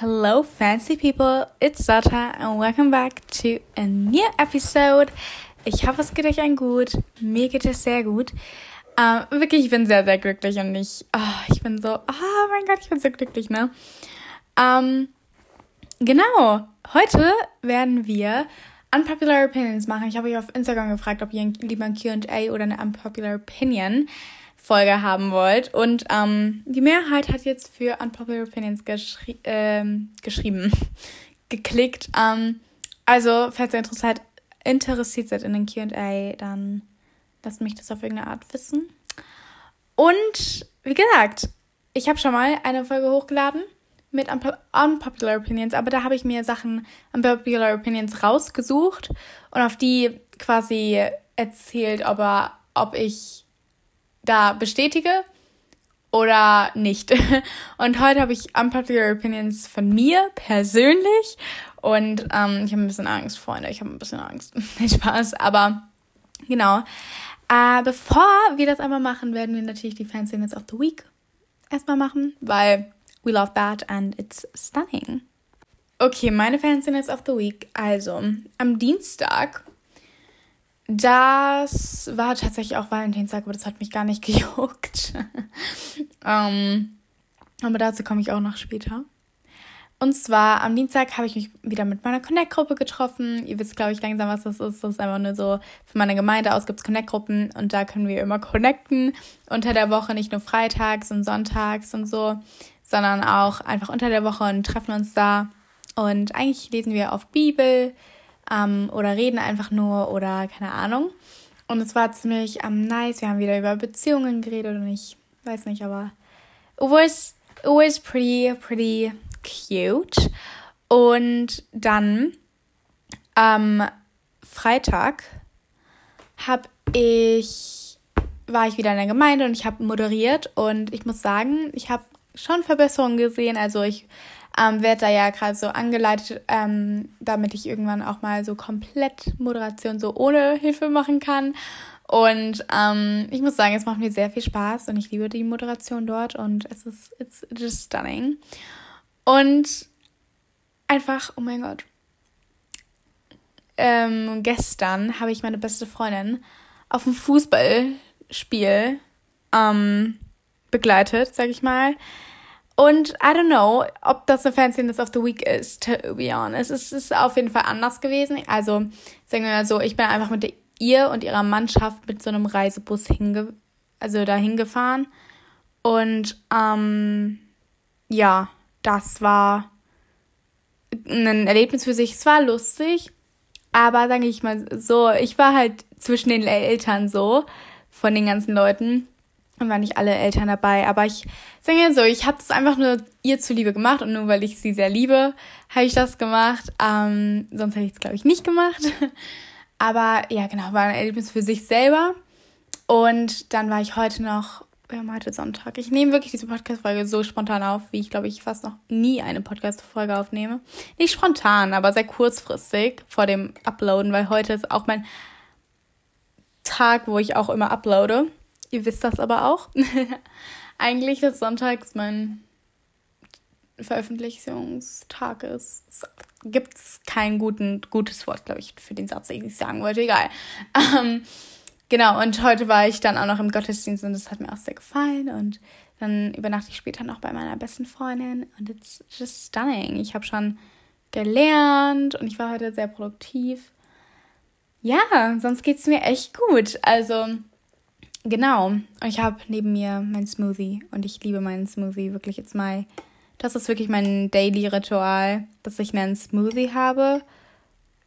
Hello, fancy people. It's Sata, and welcome back to a new episode. Ich hoffe, es geht euch ein gut. Mir geht es sehr gut. Ähm, wirklich, ich bin sehr, sehr glücklich und ich, oh, ich bin so, oh mein Gott, ich bin so glücklich, ne? Ähm, genau. Heute werden wir Unpopular Opinions machen. Ich habe euch auf Instagram gefragt, ob ihr lieber ein Q&A oder eine Unpopular Opinion Folge haben wollt. Und ähm, die Mehrheit hat jetzt für Unpopular Opinions geschri äh, geschrieben, geklickt. Ähm, also, falls ihr interessiert, interessiert seid in den QA, dann lasst mich das auf irgendeine Art wissen. Und wie gesagt, ich habe schon mal eine Folge hochgeladen mit Unpo Unpopular Opinions, aber da habe ich mir Sachen Unpopular Opinions rausgesucht und auf die quasi erzählt, ob, ob ich da bestätige oder nicht. Und heute habe ich unpopular opinions von mir persönlich und ähm, ich habe ein bisschen Angst, Freunde. Ich habe ein bisschen Angst. Spaß, aber genau. Äh, bevor wir das einmal machen, werden wir natürlich die Fancy Minutes of the Week erstmal machen, weil we love that and it's stunning. Okay, meine Fancy Minutes of the Week. Also, am Dienstag das war tatsächlich auch Valentinstag, aber das hat mich gar nicht gejuckt. ähm, aber dazu komme ich auch noch später. Und zwar am Dienstag habe ich mich wieder mit meiner Connect-Gruppe getroffen. Ihr wisst, glaube ich, langsam, was das ist. Das ist einfach nur so, von meiner Gemeinde aus gibt es Connect-Gruppen und da können wir immer connecten. Unter der Woche, nicht nur freitags und sonntags und so, sondern auch einfach unter der Woche und treffen uns da. Und eigentlich lesen wir auf Bibel, ähm, oder reden einfach nur oder keine Ahnung. Und es war ziemlich ähm, nice. Wir haben wieder über Beziehungen geredet und ich weiß nicht, aber it was, it was pretty, pretty cute. Und dann am Freitag habe ich war ich wieder in der Gemeinde und ich habe moderiert und ich muss sagen, ich habe schon Verbesserungen gesehen. Also ich ähm, werde da ja gerade so angeleitet, ähm, damit ich irgendwann auch mal so komplett Moderation so ohne Hilfe machen kann. Und ähm, ich muss sagen, es macht mir sehr viel Spaß und ich liebe die Moderation dort und es ist it's just stunning. Und einfach, oh mein Gott. Ähm, gestern habe ich meine beste Freundin auf ein Fußballspiel ähm, begleitet, sag ich mal. Und I don't know, ob das eine Fanciness of the Week ist, to be honest. Es ist auf jeden Fall anders gewesen. Also, sagen wir mal so, ich bin einfach mit ihr und ihrer Mannschaft mit so einem Reisebus hinge also dahin gefahren. Und ähm, ja, das war ein Erlebnis für sich. Es war lustig, aber sage ich mal so, ich war halt zwischen den Eltern so von den ganzen Leuten und waren nicht alle Eltern dabei. Aber ich sage jetzt so, ich habe das einfach nur ihr zuliebe gemacht und nur weil ich sie sehr liebe, habe ich das gemacht. Ähm, sonst hätte ich es, glaube ich, nicht gemacht. Aber ja, genau, war ein Erlebnis für sich selber. Und dann war ich heute noch, wir haben heute Sonntag. Ich nehme wirklich diese Podcast-Folge so spontan auf, wie ich, glaube ich, fast noch nie eine Podcast-Folge aufnehme. Nicht spontan, aber sehr kurzfristig vor dem Uploaden, weil heute ist auch mein Tag, wo ich auch immer uploade. Ihr wisst das aber auch. Eigentlich ist sonntags mein Veröffentlichungstag ist. Gibt kein guten, gutes Wort, glaube ich, für den Satz, den ich sagen wollte. Egal. Ähm, genau, und heute war ich dann auch noch im Gottesdienst und das hat mir auch sehr gefallen. Und dann übernachte ich später noch bei meiner besten Freundin und it's just stunning. Ich habe schon gelernt und ich war heute sehr produktiv. Ja, sonst geht es mir echt gut. Also, Genau. Und ich habe neben mir mein Smoothie und ich liebe meinen Smoothie wirklich jetzt mal. Das ist wirklich mein Daily Ritual, dass ich einen Smoothie habe.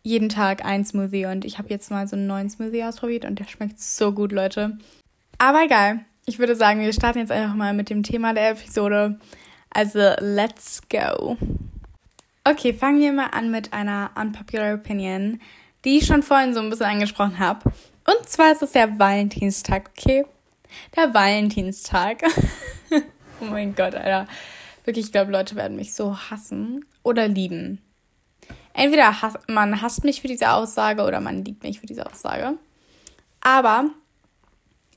Jeden Tag ein Smoothie und ich habe jetzt mal so einen neuen Smoothie ausprobiert und der schmeckt so gut, Leute. Aber egal. Ich würde sagen, wir starten jetzt einfach mal mit dem Thema der Episode. Also, let's go. Okay, fangen wir mal an mit einer unpopular Opinion, die ich schon vorhin so ein bisschen angesprochen habe. Und zwar ist es der Valentinstag, okay? Der Valentinstag. oh mein Gott, Alter. Wirklich, ich glaube, Leute werden mich so hassen oder lieben. Entweder hass, man hasst mich für diese Aussage oder man liebt mich für diese Aussage. Aber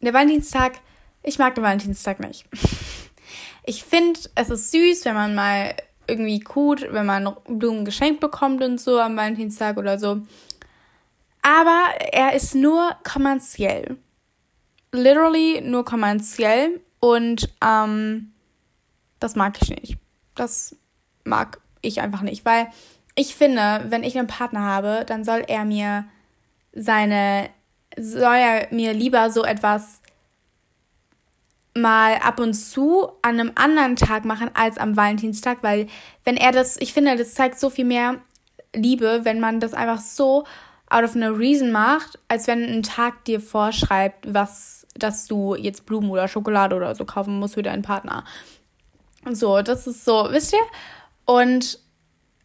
der Valentinstag, ich mag den Valentinstag nicht. Ich finde, es ist süß, wenn man mal irgendwie gut, wenn man Blumen geschenkt bekommt und so am Valentinstag oder so. Aber er ist nur kommerziell. Literally nur kommerziell. Und ähm, das mag ich nicht. Das mag ich einfach nicht, weil ich finde, wenn ich einen Partner habe, dann soll er mir seine, soll er mir lieber so etwas mal ab und zu an einem anderen Tag machen als am Valentinstag, weil wenn er das, ich finde, das zeigt so viel mehr Liebe, wenn man das einfach so out of no reason macht, als wenn ein Tag dir vorschreibt, was, dass du jetzt Blumen oder Schokolade oder so kaufen musst für deinen Partner. So, das ist so, wisst ihr? Und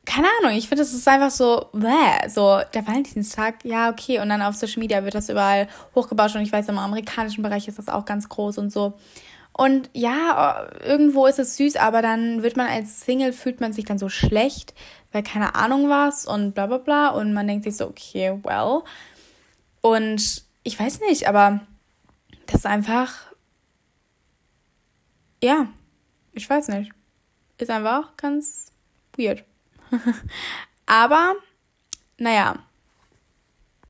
keine Ahnung, ich finde, es ist einfach so, bäh, so der Valentinstag, ja, okay. Und dann auf Social Media wird das überall hochgebaut und ich weiß, im amerikanischen Bereich ist das auch ganz groß und so. Und ja, irgendwo ist es süß, aber dann wird man als Single, fühlt man sich dann so schlecht, weil keine Ahnung was und bla bla bla. Und man denkt sich so, okay, well. Und ich weiß nicht, aber das ist einfach, ja, ich weiß nicht. Ist einfach ganz weird. Aber, naja.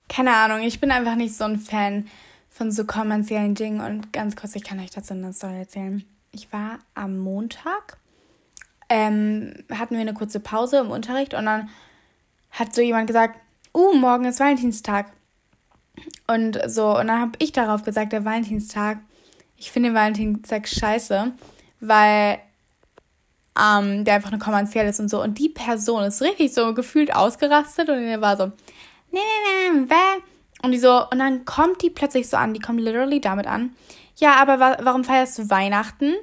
Keine Ahnung, ich bin einfach nicht so ein Fan von so kommerziellen Dingen. Und ganz kurz, ich kann euch dazu eine Story erzählen. Ich war am Montag, ähm, hatten wir eine kurze Pause im Unterricht und dann hat so jemand gesagt, uh, morgen ist Valentinstag. Und so, und dann habe ich darauf gesagt, der Valentinstag, ich finde den Valentinstag scheiße, weil ähm, der einfach nur kommerziell ist und so. Und die Person ist richtig so gefühlt ausgerastet und er war so, nee, nee, nee, nee, und die so, und dann kommt die plötzlich so an, die kommt literally damit an. Ja, aber wa warum feierst du Weihnachten?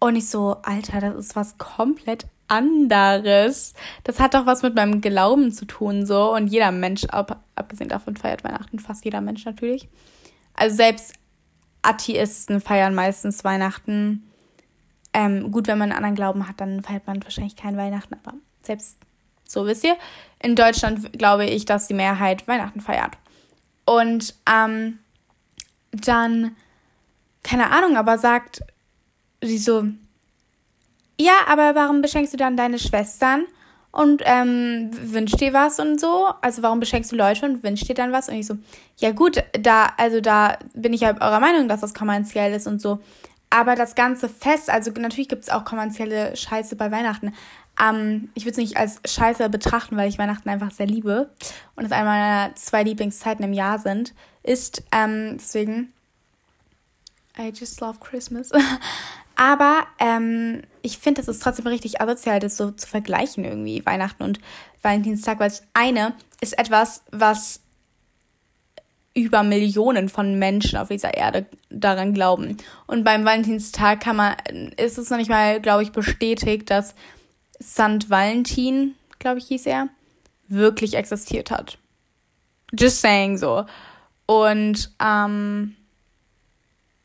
Und ich so, Alter, das ist was komplett anderes. Das hat doch was mit meinem Glauben zu tun, so. Und jeder Mensch, ab, abgesehen davon, feiert Weihnachten, fast jeder Mensch natürlich. Also selbst Atheisten feiern meistens Weihnachten. Ähm, gut, wenn man einen anderen Glauben hat, dann feiert man wahrscheinlich kein Weihnachten, aber selbst so wisst ihr. In Deutschland glaube ich, dass die Mehrheit Weihnachten feiert. Und ähm, dann, keine Ahnung, aber sagt sie so, ja, aber warum beschenkst du dann deine Schwestern und ähm, wünschst dir was und so? Also warum beschenkst du Leute und wünschst dir dann was? Und ich so, ja gut, da, also da bin ich ja eurer Meinung, dass das kommerziell ist und so. Aber das ganze Fest, also natürlich gibt es auch kommerzielle Scheiße bei Weihnachten. Ähm, ich würde es nicht als Scheiße betrachten, weil ich Weihnachten einfach sehr liebe und es eine meiner zwei Lieblingszeiten im Jahr sind, ist ähm, deswegen I just love Christmas. Aber ähm, ich finde, es ist trotzdem richtig asozial, das so zu vergleichen irgendwie, Weihnachten und Valentinstag, weil das eine ist etwas, was über Millionen von Menschen auf dieser Erde daran glauben. Und beim Valentinstag kann man, ist es noch nicht mal, glaube ich, bestätigt, dass St. Valentin, glaube ich, hieß er, wirklich existiert hat. Just saying so. Und ähm,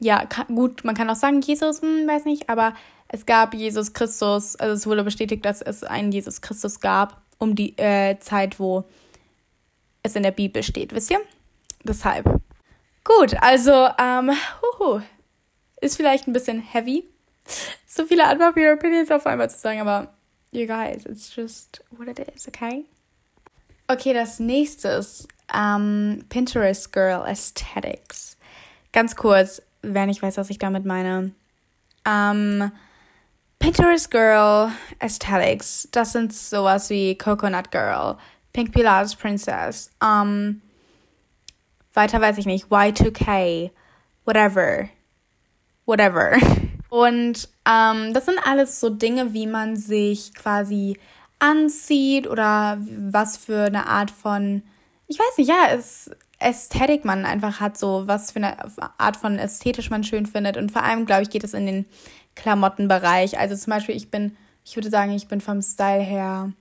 ja, kann, gut, man kann auch sagen, Jesus, hm, weiß nicht, aber es gab Jesus Christus, also es wurde bestätigt, dass es einen Jesus Christus gab, um die äh, Zeit, wo es in der Bibel steht, wisst ihr? Deshalb. Gut, also, ähm, huhu, ist vielleicht ein bisschen heavy, so viele unpopular Opinions auf einmal zu sagen, aber you guys, it's just what it is, okay? Okay, das nächste ist ähm, Pinterest Girl Aesthetics. Ganz kurz, wer nicht weiß, was ich damit meine. Ähm, Pinterest Girl Aesthetics, das sind sowas wie Coconut Girl, Pink Pilates Princess, ähm, weiter weiß ich nicht, Y2K, whatever, whatever. Und ähm, das sind alles so Dinge, wie man sich quasi anzieht oder was für eine Art von, ich weiß nicht, ja, es, Ästhetik man einfach hat, so was für eine Art von ästhetisch man schön findet. Und vor allem, glaube ich, geht es in den Klamottenbereich. Also zum Beispiel, ich bin, ich würde sagen, ich bin vom Style her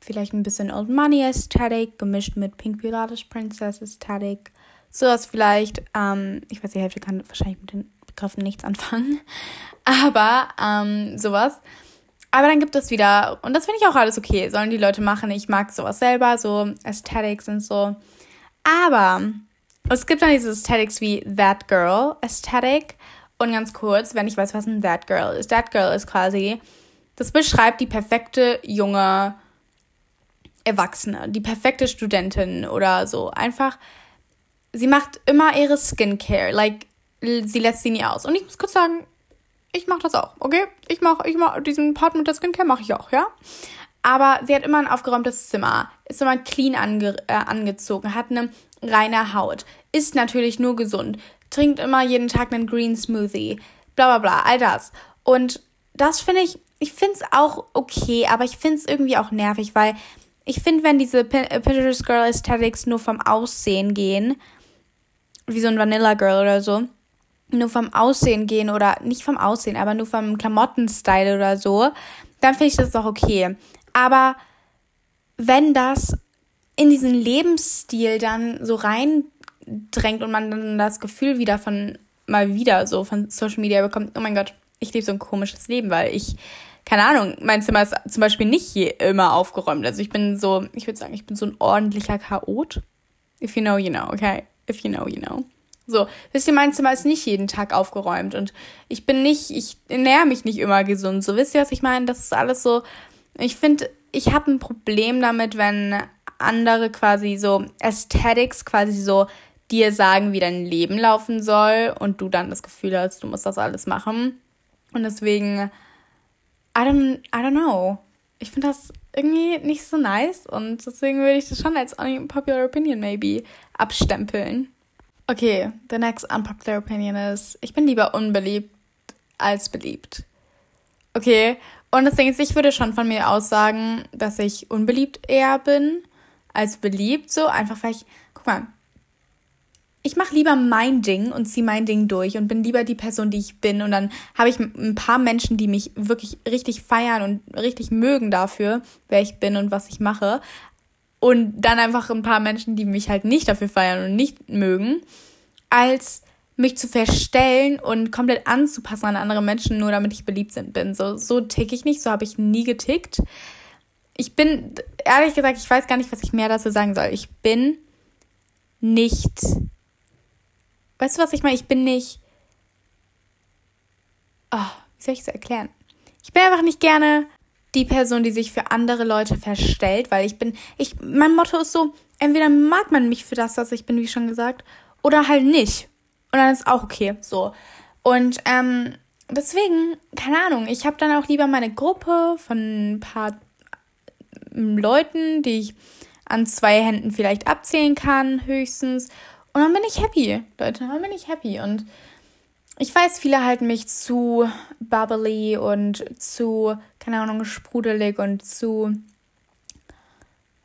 vielleicht ein bisschen Old Money Aesthetic gemischt mit Pink Pilates Princess Aesthetic. Sowas vielleicht. Ähm, ich weiß, die Hälfte kann wahrscheinlich mit den Begriffen nichts anfangen. Aber ähm, sowas. Aber dann gibt es wieder, und das finde ich auch alles okay, sollen die Leute machen. Ich mag sowas selber, so Aesthetics und so. Aber es gibt dann diese Aesthetics wie That Girl Aesthetic. Und ganz kurz, wenn ich weiß, was ein That Girl ist. That Girl ist quasi das beschreibt die perfekte junge Erwachsene, die perfekte Studentin oder so. Einfach, sie macht immer ihre Skincare, like, sie lässt sie nie aus. Und ich muss kurz sagen, ich mache das auch, okay? Ich mache ich mach diesen Part mit der Skincare mache ich auch, ja? Aber sie hat immer ein aufgeräumtes Zimmer, ist immer clean ange äh, angezogen, hat eine reine Haut, isst natürlich nur gesund, trinkt immer jeden Tag einen Green Smoothie, bla bla bla, all das. Und das finde ich, ich finde es auch okay, aber ich finde es irgendwie auch nervig, weil ich finde, wenn diese äh, Pinterest Girl Aesthetics nur vom Aussehen gehen, wie so ein Vanilla Girl oder so, nur vom Aussehen gehen oder nicht vom Aussehen, aber nur vom Klamottenstyle oder so, dann finde ich das doch okay. Aber wenn das in diesen Lebensstil dann so reindrängt und man dann das Gefühl wieder von mal wieder so von Social Media bekommt, oh mein Gott, ich lebe so ein komisches Leben, weil ich, keine Ahnung, mein Zimmer ist zum Beispiel nicht immer aufgeräumt. Also ich bin so, ich würde sagen, ich bin so ein ordentlicher Chaot. If you know, you know, okay? If you know, you know. So, wisst ihr, mein Zimmer ist nicht jeden Tag aufgeräumt und ich bin nicht, ich ernähre mich nicht immer gesund. So, wisst ihr, was ich meine? Das ist alles so. Ich finde, ich habe ein Problem damit, wenn andere quasi so Aesthetics quasi so dir sagen, wie dein Leben laufen soll und du dann das Gefühl hast, du musst das alles machen. Und deswegen, I don't, I don't know. Ich finde das irgendwie nicht so nice und deswegen würde ich das schon als unpopular opinion maybe abstempeln. Okay, the next unpopular opinion ist, ich bin lieber unbeliebt als beliebt. Okay, und das Ding ist, ich würde schon von mir aus sagen, dass ich unbeliebt eher bin als beliebt. So einfach, weil ich, guck mal, ich mache lieber mein Ding und ziehe mein Ding durch und bin lieber die Person, die ich bin. Und dann habe ich ein paar Menschen, die mich wirklich richtig feiern und richtig mögen dafür, wer ich bin und was ich mache, und dann einfach ein paar Menschen, die mich halt nicht dafür feiern und nicht mögen, als mich zu verstellen und komplett anzupassen an andere Menschen, nur damit ich beliebt bin. So, so tick ich nicht, so habe ich nie getickt. Ich bin, ehrlich gesagt, ich weiß gar nicht, was ich mehr dazu sagen soll. Ich bin nicht. Weißt du, was ich meine? Ich bin nicht. Oh, wie soll ich es erklären? Ich bin einfach nicht gerne die Person, die sich für andere Leute verstellt, weil ich bin, ich, mein Motto ist so, entweder mag man mich für das, was ich bin, wie schon gesagt, oder halt nicht. Und dann ist auch okay, so. Und ähm, deswegen, keine Ahnung, ich habe dann auch lieber meine Gruppe von ein paar ähm, Leuten, die ich an zwei Händen vielleicht abzählen kann, höchstens. Und dann bin ich happy, Leute, dann bin ich happy. Und ich weiß, viele halten mich zu bubbly und zu, keine Ahnung, sprudelig und zu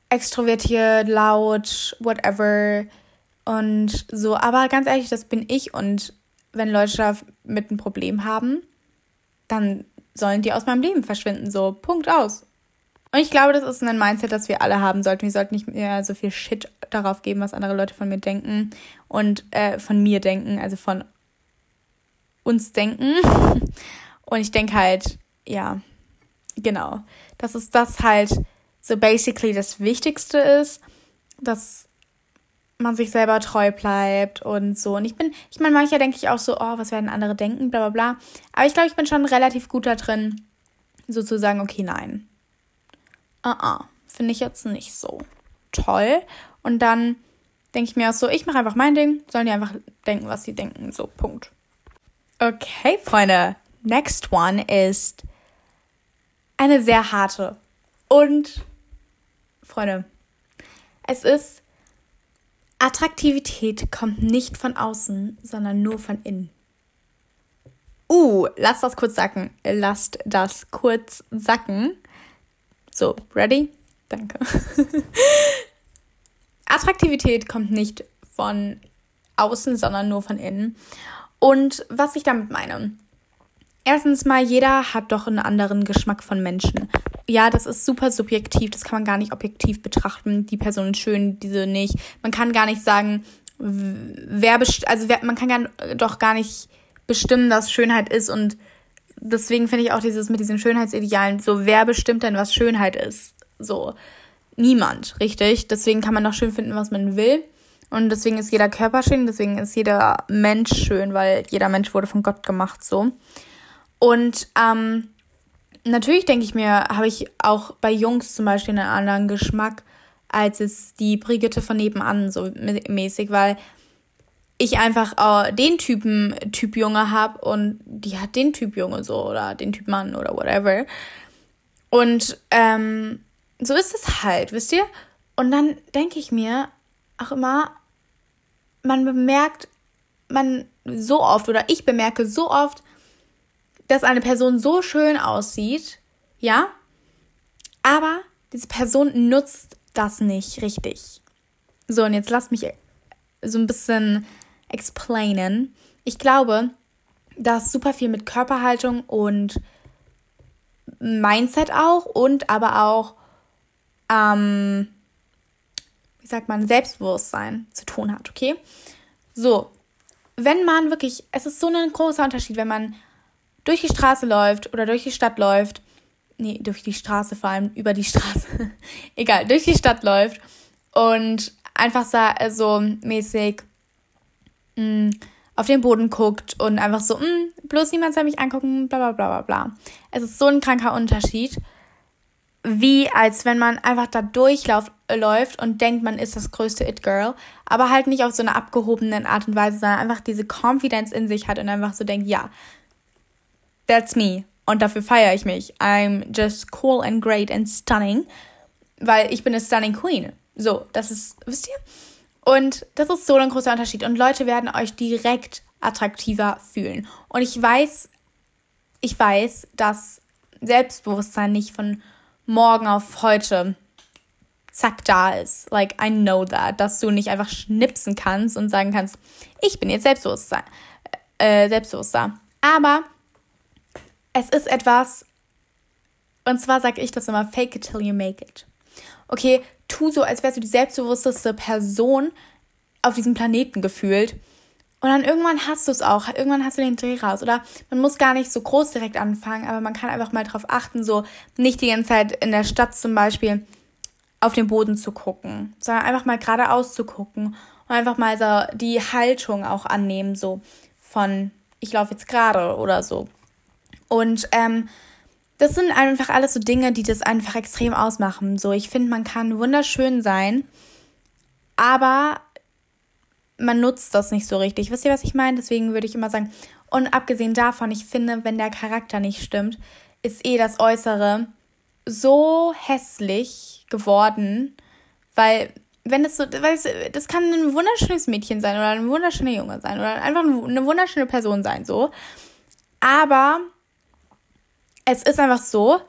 extrovertiert, laut, whatever. Und so, aber ganz ehrlich, das bin ich. Und wenn Leute damit ein Problem haben, dann sollen die aus meinem Leben verschwinden. So, Punkt aus. Und ich glaube, das ist ein Mindset, das wir alle haben sollten. Wir sollten nicht mehr so viel Shit darauf geben, was andere Leute von mir denken und äh, von mir denken, also von uns denken. Und ich denke halt, ja, genau, dass es das halt so basically das Wichtigste ist, dass man sich selber treu bleibt und so. Und ich bin, ich meine, manchmal denke ich auch so, oh, was werden andere denken, bla bla bla. Aber ich glaube, ich bin schon relativ gut da drin, sozusagen, okay, nein. Ah, uh -uh, finde ich jetzt nicht so toll. Und dann denke ich mir auch so, ich mache einfach mein Ding, sollen die einfach denken, was sie denken. So, Punkt. Okay, Freunde. Next one ist eine sehr harte. Und, Freunde, es ist, Attraktivität kommt nicht von außen, sondern nur von innen. Uh, lasst das kurz sacken. Lasst das kurz sacken. So, ready? Danke. Attraktivität kommt nicht von außen, sondern nur von innen. Und was ich damit meine. Erstens mal, jeder hat doch einen anderen Geschmack von Menschen. Ja, das ist super subjektiv, das kann man gar nicht objektiv betrachten. Die Person ist schön, diese nicht. Man kann gar nicht sagen, wer best also wer, man kann gar, doch gar nicht bestimmen, was Schönheit ist und deswegen finde ich auch dieses mit diesen Schönheitsidealen so, wer bestimmt denn, was Schönheit ist? So, niemand, richtig? Deswegen kann man doch schön finden, was man will. Und deswegen ist jeder Körper schön, deswegen ist jeder Mensch schön, weil jeder Mensch wurde von Gott gemacht so. Und ähm, natürlich denke ich mir, habe ich auch bei Jungs zum Beispiel einen anderen Geschmack als es die Brigitte von nebenan so mäßig, weil ich einfach äh, den Typen Typ Junge habe und die hat den Typ Junge so oder den Typ Mann oder whatever. Und ähm, so ist es halt, wisst ihr? Und dann denke ich mir auch immer, man bemerkt, man so oft oder ich bemerke so oft, dass eine Person so schön aussieht, ja, aber diese Person nutzt das nicht richtig. So, und jetzt lasst mich so ein bisschen explainen. Ich glaube, dass super viel mit Körperhaltung und Mindset auch und aber auch, ähm, wie sagt man, Selbstbewusstsein zu tun hat, okay? So, wenn man wirklich, es ist so ein großer Unterschied, wenn man durch die Straße läuft oder durch die Stadt läuft, nee, durch die Straße vor allem, über die Straße, egal, durch die Stadt läuft und einfach so mäßig mh, mm, auf den Boden guckt und einfach so, mh, mm, bloß niemand soll mich angucken, bla bla bla bla bla. Es ist so ein kranker Unterschied, wie als wenn man einfach da durchläuft läuft und denkt, man ist das größte It-Girl, aber halt nicht auf so eine abgehobene Art und Weise, sondern einfach diese Confidence in sich hat und einfach so denkt, ja, that's me. Und dafür feiere ich mich. I'm just cool and great and stunning, weil ich bin eine stunning Queen. So, das ist, wisst ihr? Und das ist so ein großer Unterschied. Und Leute werden euch direkt attraktiver fühlen. Und ich weiß, ich weiß, dass Selbstbewusstsein nicht von morgen auf heute zack da ist. Like, I know that. Dass du nicht einfach schnipsen kannst und sagen kannst, ich bin jetzt selbstbewusster. Äh, selbstbewusster. Aber es ist etwas, und zwar sage ich das immer, fake it till you make it. Okay, tu so, als wärst du die selbstbewussteste Person auf diesem Planeten gefühlt. Und dann irgendwann hast du es auch. Irgendwann hast du den Dreh raus. Oder man muss gar nicht so groß direkt anfangen, aber man kann einfach mal darauf achten, so nicht die ganze Zeit in der Stadt zum Beispiel auf den Boden zu gucken, sondern einfach mal geradeaus zu gucken und einfach mal so die Haltung auch annehmen, so von ich laufe jetzt gerade oder so. Und ähm, das sind einfach alles so Dinge, die das einfach extrem ausmachen. So, ich finde, man kann wunderschön sein, aber man nutzt das nicht so richtig. Wisst ihr, was ich meine? Deswegen würde ich immer sagen, und abgesehen davon, ich finde, wenn der Charakter nicht stimmt, ist eh das Äußere so hässlich geworden, weil wenn es so, weißt, das kann ein wunderschönes Mädchen sein oder ein wunderschöner Junge sein oder einfach eine wunderschöne Person sein, so. Aber es ist einfach so,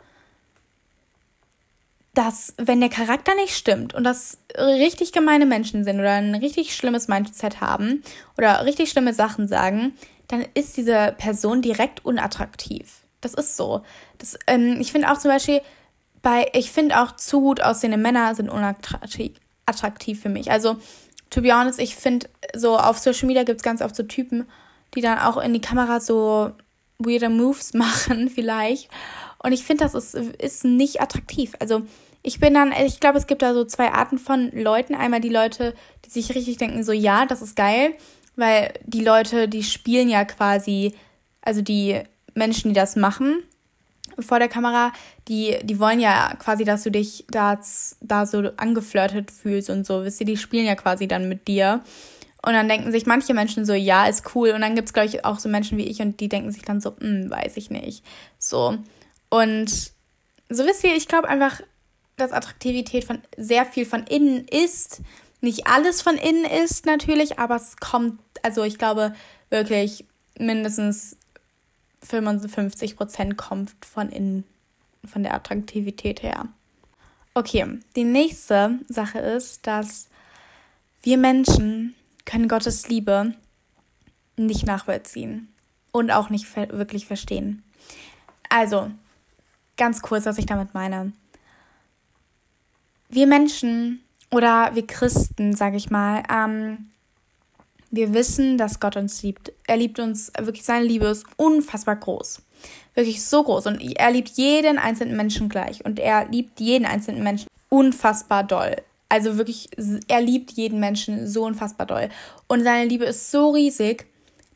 dass wenn der Charakter nicht stimmt und das richtig gemeine Menschen sind oder ein richtig schlimmes Mindset haben oder richtig schlimme Sachen sagen, dann ist diese Person direkt unattraktiv. Das ist so. Das, ähm, ich finde auch zum Beispiel bei, ich finde auch zu gut aussehende Männer sind unattraktiv attraktiv für mich. Also, to be honest, ich finde so auf Social Media gibt es ganz oft so Typen, die dann auch in die Kamera so weirde Moves machen vielleicht. Und ich finde, das ist, ist nicht attraktiv. Also ich bin dann, ich glaube, es gibt da so zwei Arten von Leuten. Einmal die Leute, die sich richtig denken, so ja, das ist geil, weil die Leute, die spielen ja quasi, also die Menschen, die das machen vor der Kamera, die, die wollen ja quasi, dass du dich da, da so angeflirtet fühlst und so. Wisst ihr, die spielen ja quasi dann mit dir. Und dann denken sich manche Menschen so, ja, ist cool. Und dann gibt es, glaube ich, auch so Menschen wie ich und die denken sich dann so, hm, weiß ich nicht. So. Und so wisst ihr, ich glaube einfach, dass Attraktivität von sehr viel von innen ist. Nicht alles von innen ist natürlich, aber es kommt, also ich glaube wirklich mindestens 55 Prozent kommt von innen, von der Attraktivität her. Okay, die nächste Sache ist, dass wir Menschen können Gottes Liebe nicht nachvollziehen und auch nicht ver wirklich verstehen. Also, ganz kurz, was ich damit meine. Wir Menschen oder wir Christen, sage ich mal, ähm, wir wissen, dass Gott uns liebt. Er liebt uns, wirklich seine Liebe ist unfassbar groß. Wirklich so groß. Und er liebt jeden einzelnen Menschen gleich. Und er liebt jeden einzelnen Menschen unfassbar doll. Also wirklich, er liebt jeden Menschen so unfassbar doll. Und seine Liebe ist so riesig,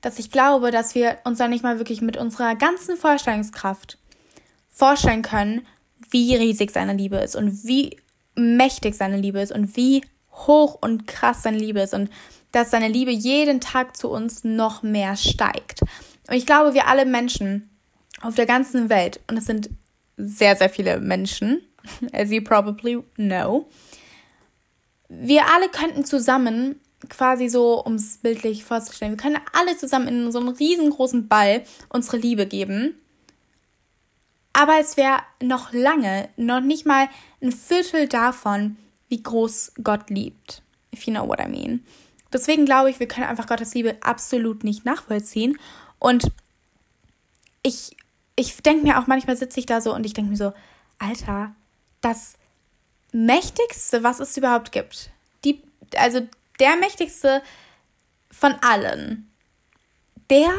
dass ich glaube, dass wir uns da nicht mal wirklich mit unserer ganzen Vorstellungskraft vorstellen können, wie riesig seine Liebe ist und wie mächtig seine Liebe ist und wie hoch und krass seine Liebe ist und dass seine Liebe jeden Tag zu uns noch mehr steigt. Und ich glaube, wir alle Menschen auf der ganzen Welt, und es sind sehr, sehr viele Menschen, as you probably know, wir alle könnten zusammen quasi so, um es bildlich vorzustellen, wir können alle zusammen in so einem riesengroßen Ball unsere Liebe geben. Aber es wäre noch lange, noch nicht mal ein Viertel davon, wie groß Gott liebt. If you know what I mean. Deswegen glaube ich, wir können einfach Gottes Liebe absolut nicht nachvollziehen. Und ich, ich denke mir auch manchmal sitze ich da so und ich denke mir so, Alter, das mächtigste, was es überhaupt gibt, die, also der mächtigste von allen, der,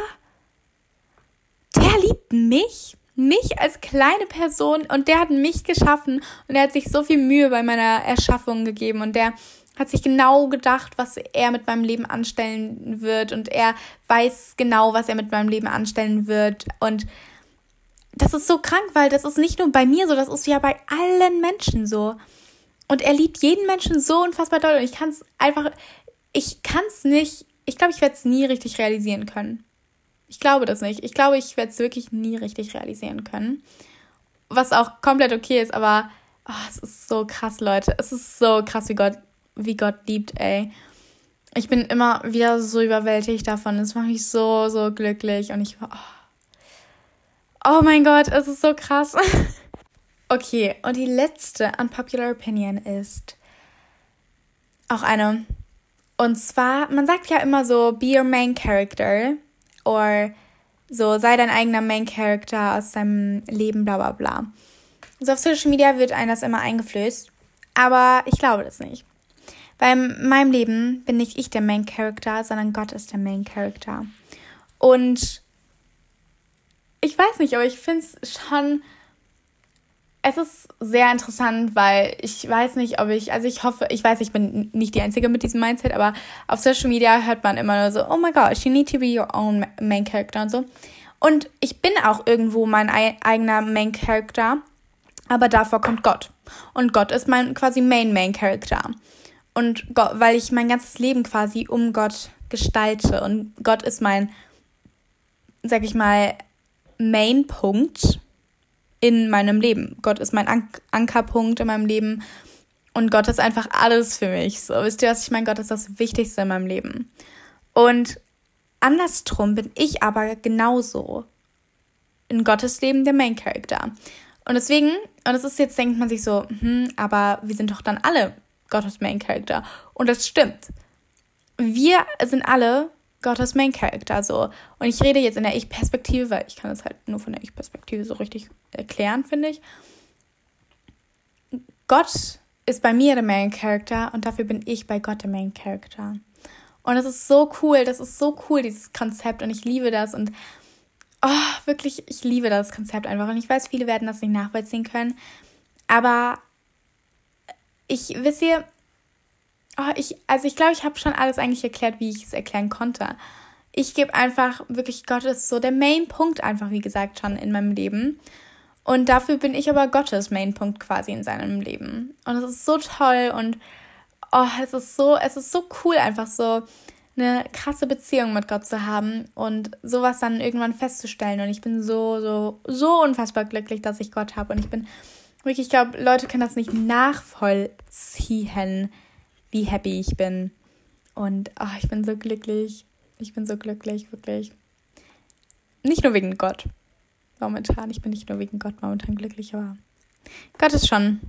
der liebt mich, mich als kleine Person und der hat mich geschaffen und er hat sich so viel Mühe bei meiner Erschaffung gegeben und der hat sich genau gedacht, was er mit meinem Leben anstellen wird und er weiß genau, was er mit meinem Leben anstellen wird und das ist so krank, weil das ist nicht nur bei mir so, das ist ja bei allen Menschen so. Und er liebt jeden Menschen so unfassbar doll und ich kann es einfach, ich kann es nicht, ich glaube, ich werde es nie richtig realisieren können. Ich glaube das nicht. Ich glaube, ich werde es wirklich nie richtig realisieren können. Was auch komplett okay ist, aber oh, es ist so krass, Leute. Es ist so krass, wie Gott, wie Gott liebt, ey. Ich bin immer wieder so überwältigt davon. Es macht mich so, so glücklich und ich oh, oh mein Gott, es ist so krass. okay, und die letzte unpopular opinion ist auch eine, und zwar, man sagt ja immer so, be your main character. Or so, sei dein eigener Main Character aus deinem Leben, bla bla bla. So auf Social Media wird einem das immer eingeflößt. Aber ich glaube das nicht. Weil in meinem Leben bin nicht ich der Main Character, sondern Gott ist der Main Character. Und ich weiß nicht, aber ich finde es schon es ist sehr interessant, weil ich weiß nicht, ob ich, also ich hoffe, ich weiß, ich bin nicht die Einzige mit diesem Mindset, aber auf Social Media hört man immer nur so, oh my gosh, you need to be your own main character und so. Und ich bin auch irgendwo mein eigener Main Character, aber davor kommt Gott. Und Gott ist mein quasi Main Main Character. Und Gott, weil ich mein ganzes Leben quasi um Gott gestalte und Gott ist mein, sag ich mal, Main Punkt in meinem Leben. Gott ist mein Ank Ankerpunkt in meinem Leben und Gott ist einfach alles für mich. So, wisst ihr, was ich meine? Gott ist das Wichtigste in meinem Leben. Und andersrum bin ich aber genauso in Gottes Leben der Main Character. Und deswegen, und das ist jetzt, denkt man sich so, hm, aber wir sind doch dann alle Gottes Main Character. Und das stimmt. Wir sind alle Gottes Main Character so. Und ich rede jetzt in der Ich-Perspektive, weil ich kann es halt nur von der Ich-Perspektive so richtig erklären, finde ich. Gott ist bei mir der Main Character und dafür bin ich bei Gott der Main Character. Und das ist so cool, das ist so cool, dieses Konzept und ich liebe das und oh, wirklich, ich liebe das Konzept einfach. Und ich weiß, viele werden das nicht nachvollziehen können, aber ich, wisst ihr, oh, ich, also ich glaube, ich habe schon alles eigentlich erklärt, wie ich es erklären konnte. Ich gebe einfach wirklich Gott ist so der Main-Punkt einfach, wie gesagt, schon in meinem Leben. Und dafür bin ich aber Gottes Main-Punkt quasi in seinem Leben. Und es ist so toll und oh, es ist so, es ist so cool, einfach so eine krasse Beziehung mit Gott zu haben und sowas dann irgendwann festzustellen. Und ich bin so, so, so unfassbar glücklich, dass ich Gott habe. Und ich bin wirklich, ich glaube, Leute können das nicht nachvollziehen, wie happy ich bin. Und oh, ich bin so glücklich. Ich bin so glücklich, wirklich. Nicht nur wegen Gott. Momentan. Ich bin nicht nur wegen Gott momentan glücklich, aber Gott ist schon,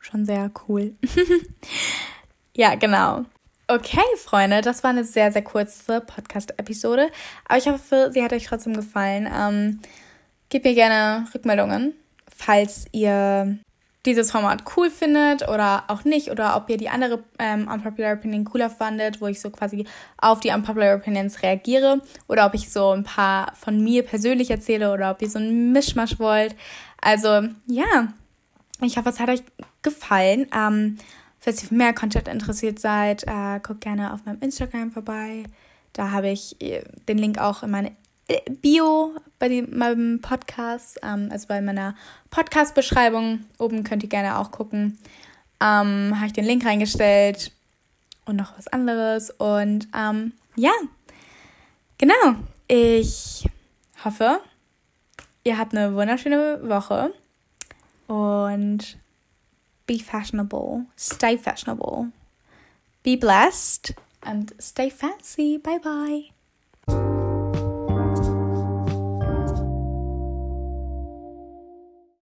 schon sehr cool. ja, genau. Okay, Freunde, das war eine sehr, sehr kurze Podcast-Episode. Aber ich hoffe, sie hat euch trotzdem gefallen. Ähm, gebt mir gerne Rückmeldungen, falls ihr dieses Format cool findet oder auch nicht oder ob ihr die andere ähm, Unpopular Opinion cooler fandet, wo ich so quasi auf die Unpopular Opinions reagiere oder ob ich so ein paar von mir persönlich erzähle oder ob ihr so einen Mischmasch wollt. Also ja, ich hoffe, es hat euch gefallen. Ähm, falls ihr für mehr Content interessiert seid, äh, guckt gerne auf meinem Instagram vorbei. Da habe ich äh, den Link auch in meine Bio bei dem, meinem Podcast, ähm, also bei meiner Podcast-Beschreibung. Oben könnt ihr gerne auch gucken. Ähm, Habe ich den Link reingestellt und noch was anderes. Und ähm, ja, genau. Ich hoffe, ihr habt eine wunderschöne Woche und be fashionable, stay fashionable, be blessed and stay fancy. Bye bye.